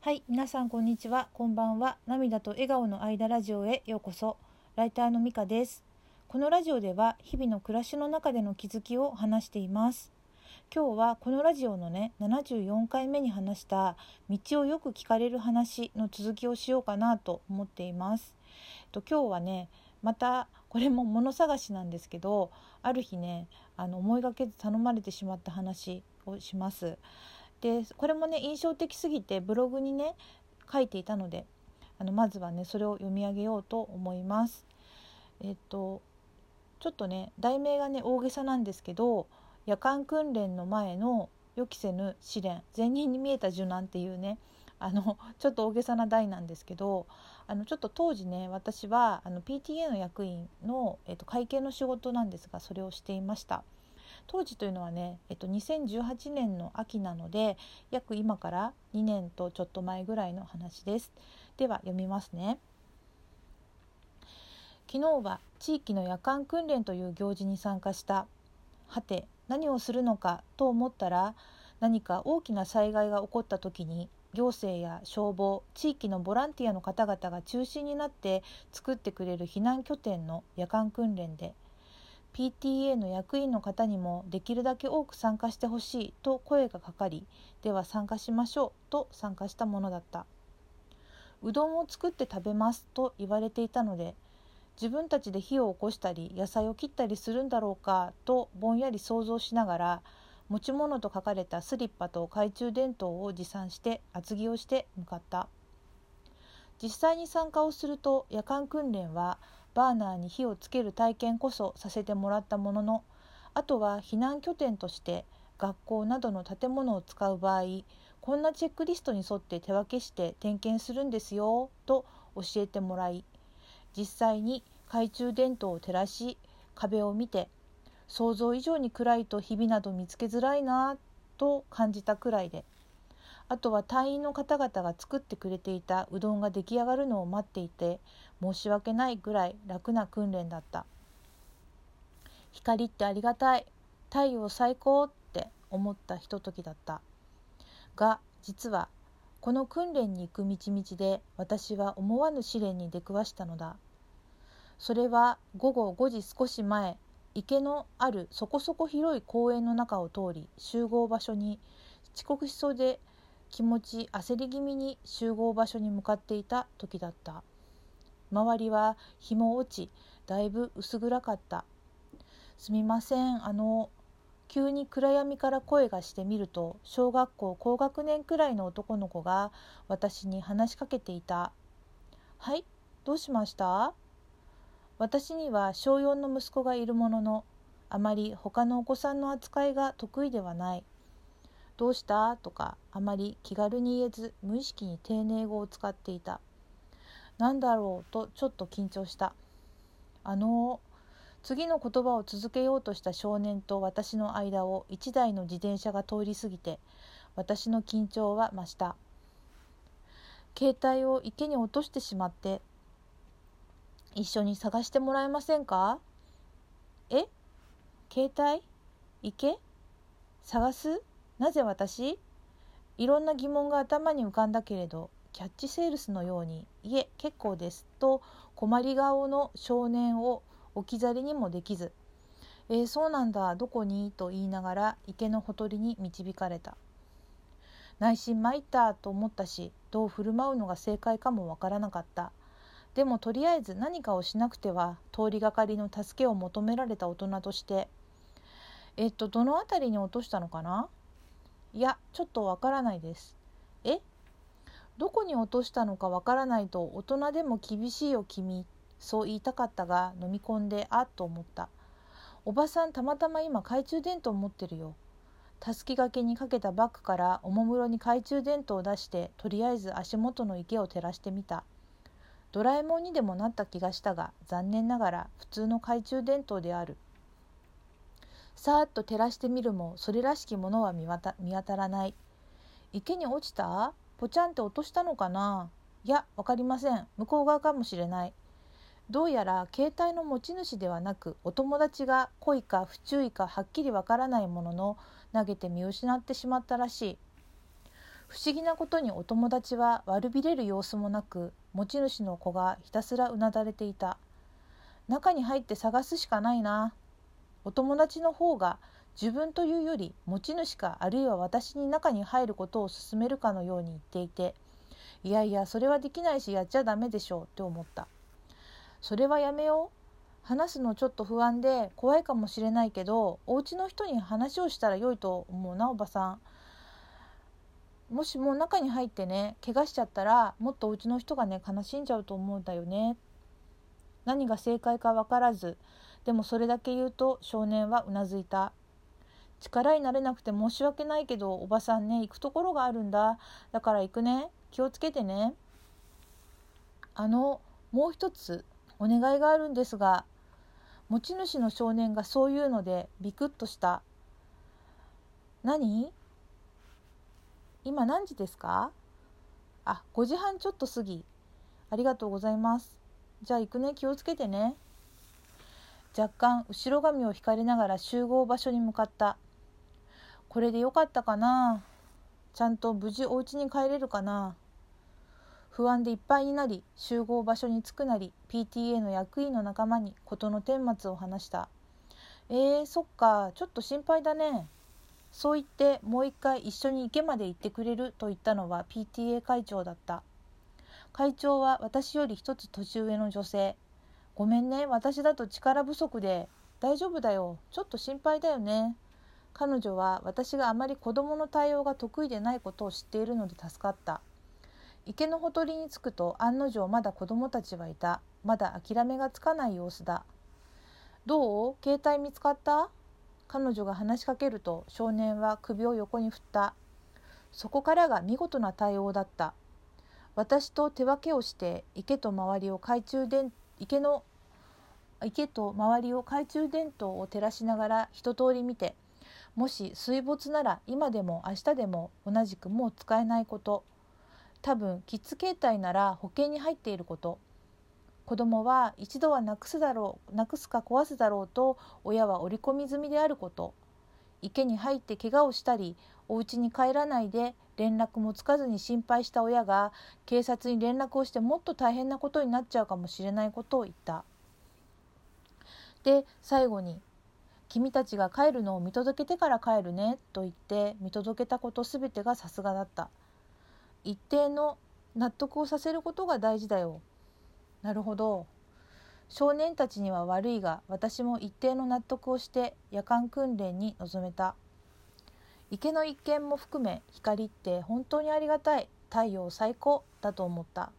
はい、皆さんこんにちは。こんばんは。涙と笑顔の間ラジオへようこそ。ライターのみかです。このラジオでは日々の暮らしの中での気づきを話しています。今日はこのラジオのね74回目に話した道をよく聞かれる話の続きをしようかなと思っています。と今日はねまたこれも物探しなんですけどある日ねあの思いがけず頼まれてしまった話をします。でこれもね印象的すぎてブログにね書いていたのであのまずはねそれを読み上げようと思います。えっとちょっとね題名がね大げさなんですけど夜間訓練の前の予期せぬ試練前任に見えた受難っていうねあのちょっと大げさな題なんですけどあのちょっと当時ね私はあの PTA の役員の、えっと、会計の仕事なんですがそれをしていました。当時というのはね、えっと、2018年の秋なので約今から2年とちょっと前ぐらいの話です。では読みますね。昨日は地域の夜間訓練という行事に参加した。はて何をするのかと思ったら何か大きな災害が起こった時に行政や消防地域のボランティアの方々が中心になって作ってくれる避難拠点の夜間訓練で PTA の役員の方にもできるだけ多く参加してほしいと声がかかりでは参加しましょうと参加したものだった。うどんを作って食べますと言われていたので自分たちで火を起こしたり野菜を切ったりするんだろうかとぼんやり想像しながら持ち物と書かれたスリッパと懐中電灯を持参して厚着をして向かった。実際に参加をすると夜間訓練はバーナーに火をつける体験こそさせてもらったもののあとは避難拠点として学校などの建物を使う場合こんなチェックリストに沿って手分けして点検するんですよと教えてもらい実際に懐中電灯を照らし壁を見て想像以上に暗いとひびなど見つけづらいなと感じたくらいであとは隊員の方々が作ってくれていたうどんが出来上がるのを待っていて申し訳ないぐらい楽な訓練だった。光ってありがたい。太陽最高って思ったひとときだった。が実はこの訓練に行く道々で私は思わぬ試練に出くわしたのだ。それは午後5時少し前池のあるそこそこ広い公園の中を通り集合場所に遅刻しそうで気持ち焦り気味に集合場所に向かっていた時だった。周りは日も落ちだいぶ薄暗かった。すみません。あの急に暗闇から声がしてみると小学校高学年くらいの男の子が私に話しかけていた「はいどうしました?」私には小4の息子がいるもののあまり他のお子さんの扱いが得意ではない「どうした?」とかあまり気軽に言えず無意識に丁寧語を使っていた。なんだろうとちょっと緊張した。あの次の言葉を続けようとした少年と私の間を一台の自転車が通り過ぎて私の緊張は増した。携帯を池に落としてしまって一緒に探してもらえませんか？え？携帯？池？探す？なぜ私？いろんな疑問が頭に浮かんだけれどキャッチセールスのように「いえ結構です」と困り顔の少年を置き去りにもできず「えー、そうなんだどこに?」と言いながら池のほとりに導かれた。内心参ったと思ったしどう振る舞うのが正解かもわからなかった。でもとりあえず何かをしなくては通りがかりの助けを求められた大人として。えっとどの辺りに落としたのかな？いやちょっとわからないです。え？どこに落としたのかわからないと大人でも厳しいよ君。そう言いたかったが飲み込んであっと思った。おばさんたまたま今懐中電灯持ってるよ。たすきがけにかけたバッグからおもむろに懐中電灯を出してとりあえず足元の池を照らしてみた。ドラえもんにでもなった気がしたが残念ながら普通の懐中電灯である。さーっと照らしてみるもそれらしきものは見当たらない。池に落ちた？ぽちゃんって落としたのかな？いやわかりません。向こう側かもしれない。どうやら携帯の持ち主ではなくお友達が故意か不注意かはっきりわからないものの投げて見失ってしまったらしい。不思議なことにお友達は悪びれる様子もなく持ち主の子がひたすらうなだれていた。中に入って探すしかないな。お友達の方が自分というより持ち主かあるいは私に中に入ることを勧めるかのように言っていていやいやそれはできないしやっちゃダメでしょうって思った。それはやめよう。話すのちょっと不安で怖いかもしれないけどお家の人に話をしたら良いと思うなおばさん。もしもう中に入ってね怪我しちゃったらもっとお家の人がね悲しんじゃうと思うんだよね。何が正解か分からずでもそれだけ言うと少年はうなずいた。力になれなくて申し訳ないけどおばさんね行くところがあるんだ。だから行くね。気をつけてね。あのもう一つお願いがあるんですが持ち主の少年がそう言うのでビクッとした。何？今何時ですか？あ5時半ちょっと過ぎ。ありがとうございます。じゃあ行くね。気をつけてね。若干後ろ髪を引かれながら集合場所に向かった。これでよかったかな？ちゃんと無事お家に帰れるかな？不安でいっぱいになり集合場所に着くなり PTA の役員の仲間に事の顛末を話した。えー、そっか。ちょっと心配だね。そう言ってもう一回一緒に池まで行ってくれる？と言ったのは PTA 会長だった。会長は私より一つ年上の女性。ごめんね。私だと力不足で。大丈夫だよ。ちょっと心配だよね。彼女は私があまり子供の対応が得意でないことを知っているので助かった。池のほとりに着くと案の定まだ子供たちはいた。まだ諦めがつかない様子だ。どう？携帯見つかった？彼女が話しかけると少年は首を横に振った。そこからが見事な対応だった。私と手分けをして池と周りを懐中電池の池と周りを懐中電灯を照らしながら一通り見てもし水没なら今でも明日でも同じくもう使えないこと。多分キッズ携帯なら保険に入っていること。子供は一度はなくすだろうなくすか壊すだろうと親は織り込み済みであること。池に入って怪我をしたりお家に帰らないで連絡もつかずに心配した親が警察に連絡をしてもっと大変なことになっちゃうかもしれないことを言った。で最後に君たちが帰るのを見届けてから帰るね」と言って見届けたこと全てがさすがだった。一定の納得をさせることが大事だよ。なるほど。少年たちには悪いが私も一定の納得をして夜間訓練に臨めた。池の一見も含め光って本当にありがたい。太陽最高だと思った。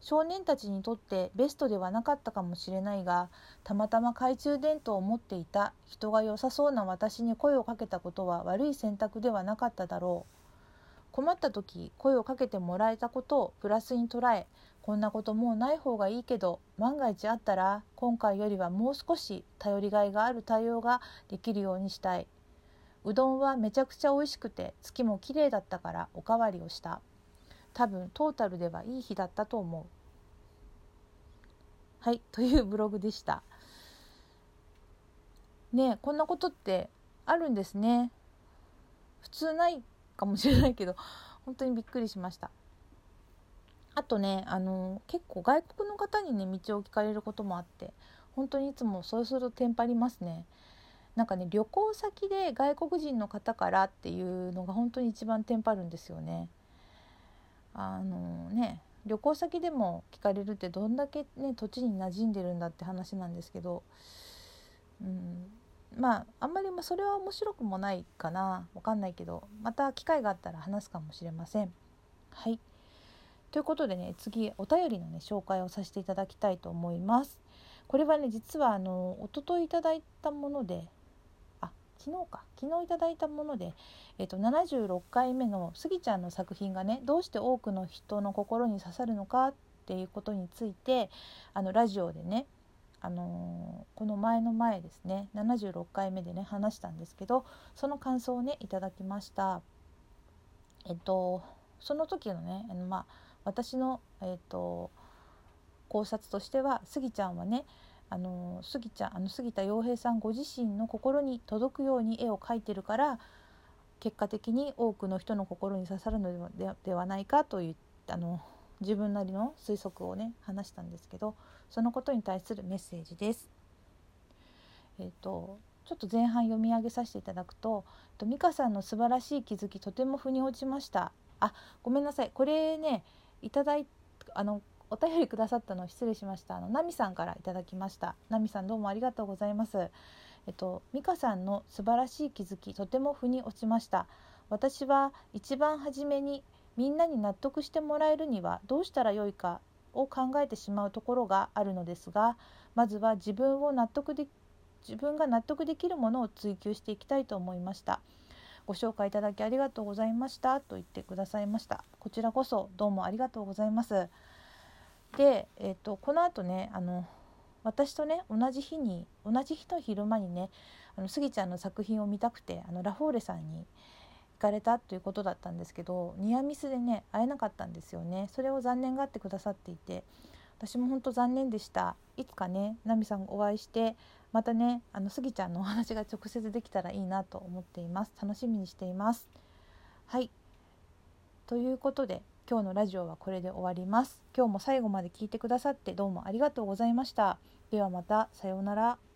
少年たちにとってベストではなかったかもしれないがたまたま懐中電灯を持っていた人が良さそうな私に声をかけたことは悪い選択ではなかっただろう。困った時声をかけてもらえたことをプラスに捉えこんなこともうない方がいいけど万が一あったら今回よりはもう少し頼りがいがある対応ができるようにしたい。うどんはめちゃくちゃ美味しくて月も綺麗だったからおかわりをした。多分トータルではいい日だったと思う。はいというブログでした。ねこんなことってあるんですね。普通ないかもしれないけど本当にびっくりしました。あとねあの結構外国の方にね道を聞かれることもあって本当にいつもそうするとテンパりますね。なんかね旅行先で外国人の方からっていうのが本当に一番テンパるんですよね。あのね旅行先でも聞かれるってどんだけ、ね、土地に馴染んでるんだって話なんですけど、うん、まああんまりそれは面白くもないかなわかんないけどまた機会があったら話すかもしれません。はいということでね次お便りのね紹介をさせていただきたいと思います。これはね実はあの一昨日いただいたもので昨日か。昨日いただいたもので、えー、と76回目のスギちゃんの作品がねどうして多くの人の心に刺さるのかっていうことについてあのラジオでねあのー、この前の前ですね76回目でね話したんですけどその感想をねいただきました。えっとその時のねまあ私のえっと考察としてはスギちゃんはねあの杉ちゃんあの杉田洋平さんご自身の心に届くように絵を描いてるから結果的に多くの人の心に刺さるのではないかというあの自分なりの推測をね話したんですけどそのことに対するメッセージです。えーと、ちょっと前半読み上げさせていただくと「美香さんの素晴らしい気づきとても腑に落ちました」あごめんなさいこれねいただいあのお便りくださったの失礼しました。あのナミさんからいただきました。ナミさんどうもありがとうございます。えっと美香さんの素晴らしい気づきとても腑に落ちました。私は一番初めにみんなに納得してもらえるにはどうしたらよいかを考えてしまうところがあるのですがまずは自分を納得で自分が納得できるものを追求していきたいと思いました。ご紹介いただきありがとうございました。と言ってくださいました。こちらこそどうもありがとうございます。で、えーと、この後ねあの私とね同じ日に同じ日の昼間にねあのスギちゃんの作品を見たくてあのラフォーレさんに行かれたということだったんですけどニアミスでね会えなかったんですよね。それを残念がってくださっていて私も本当残念でした。いつかねナミさんお会いしてまたねあのスギちゃんのお話が直接できたらいいなと思っています。楽しみにしています。はい。ということで今日のラジオはこれで終わります。今日も最後まで聞いてくださってどうもありがとうございました。ではまたさようなら。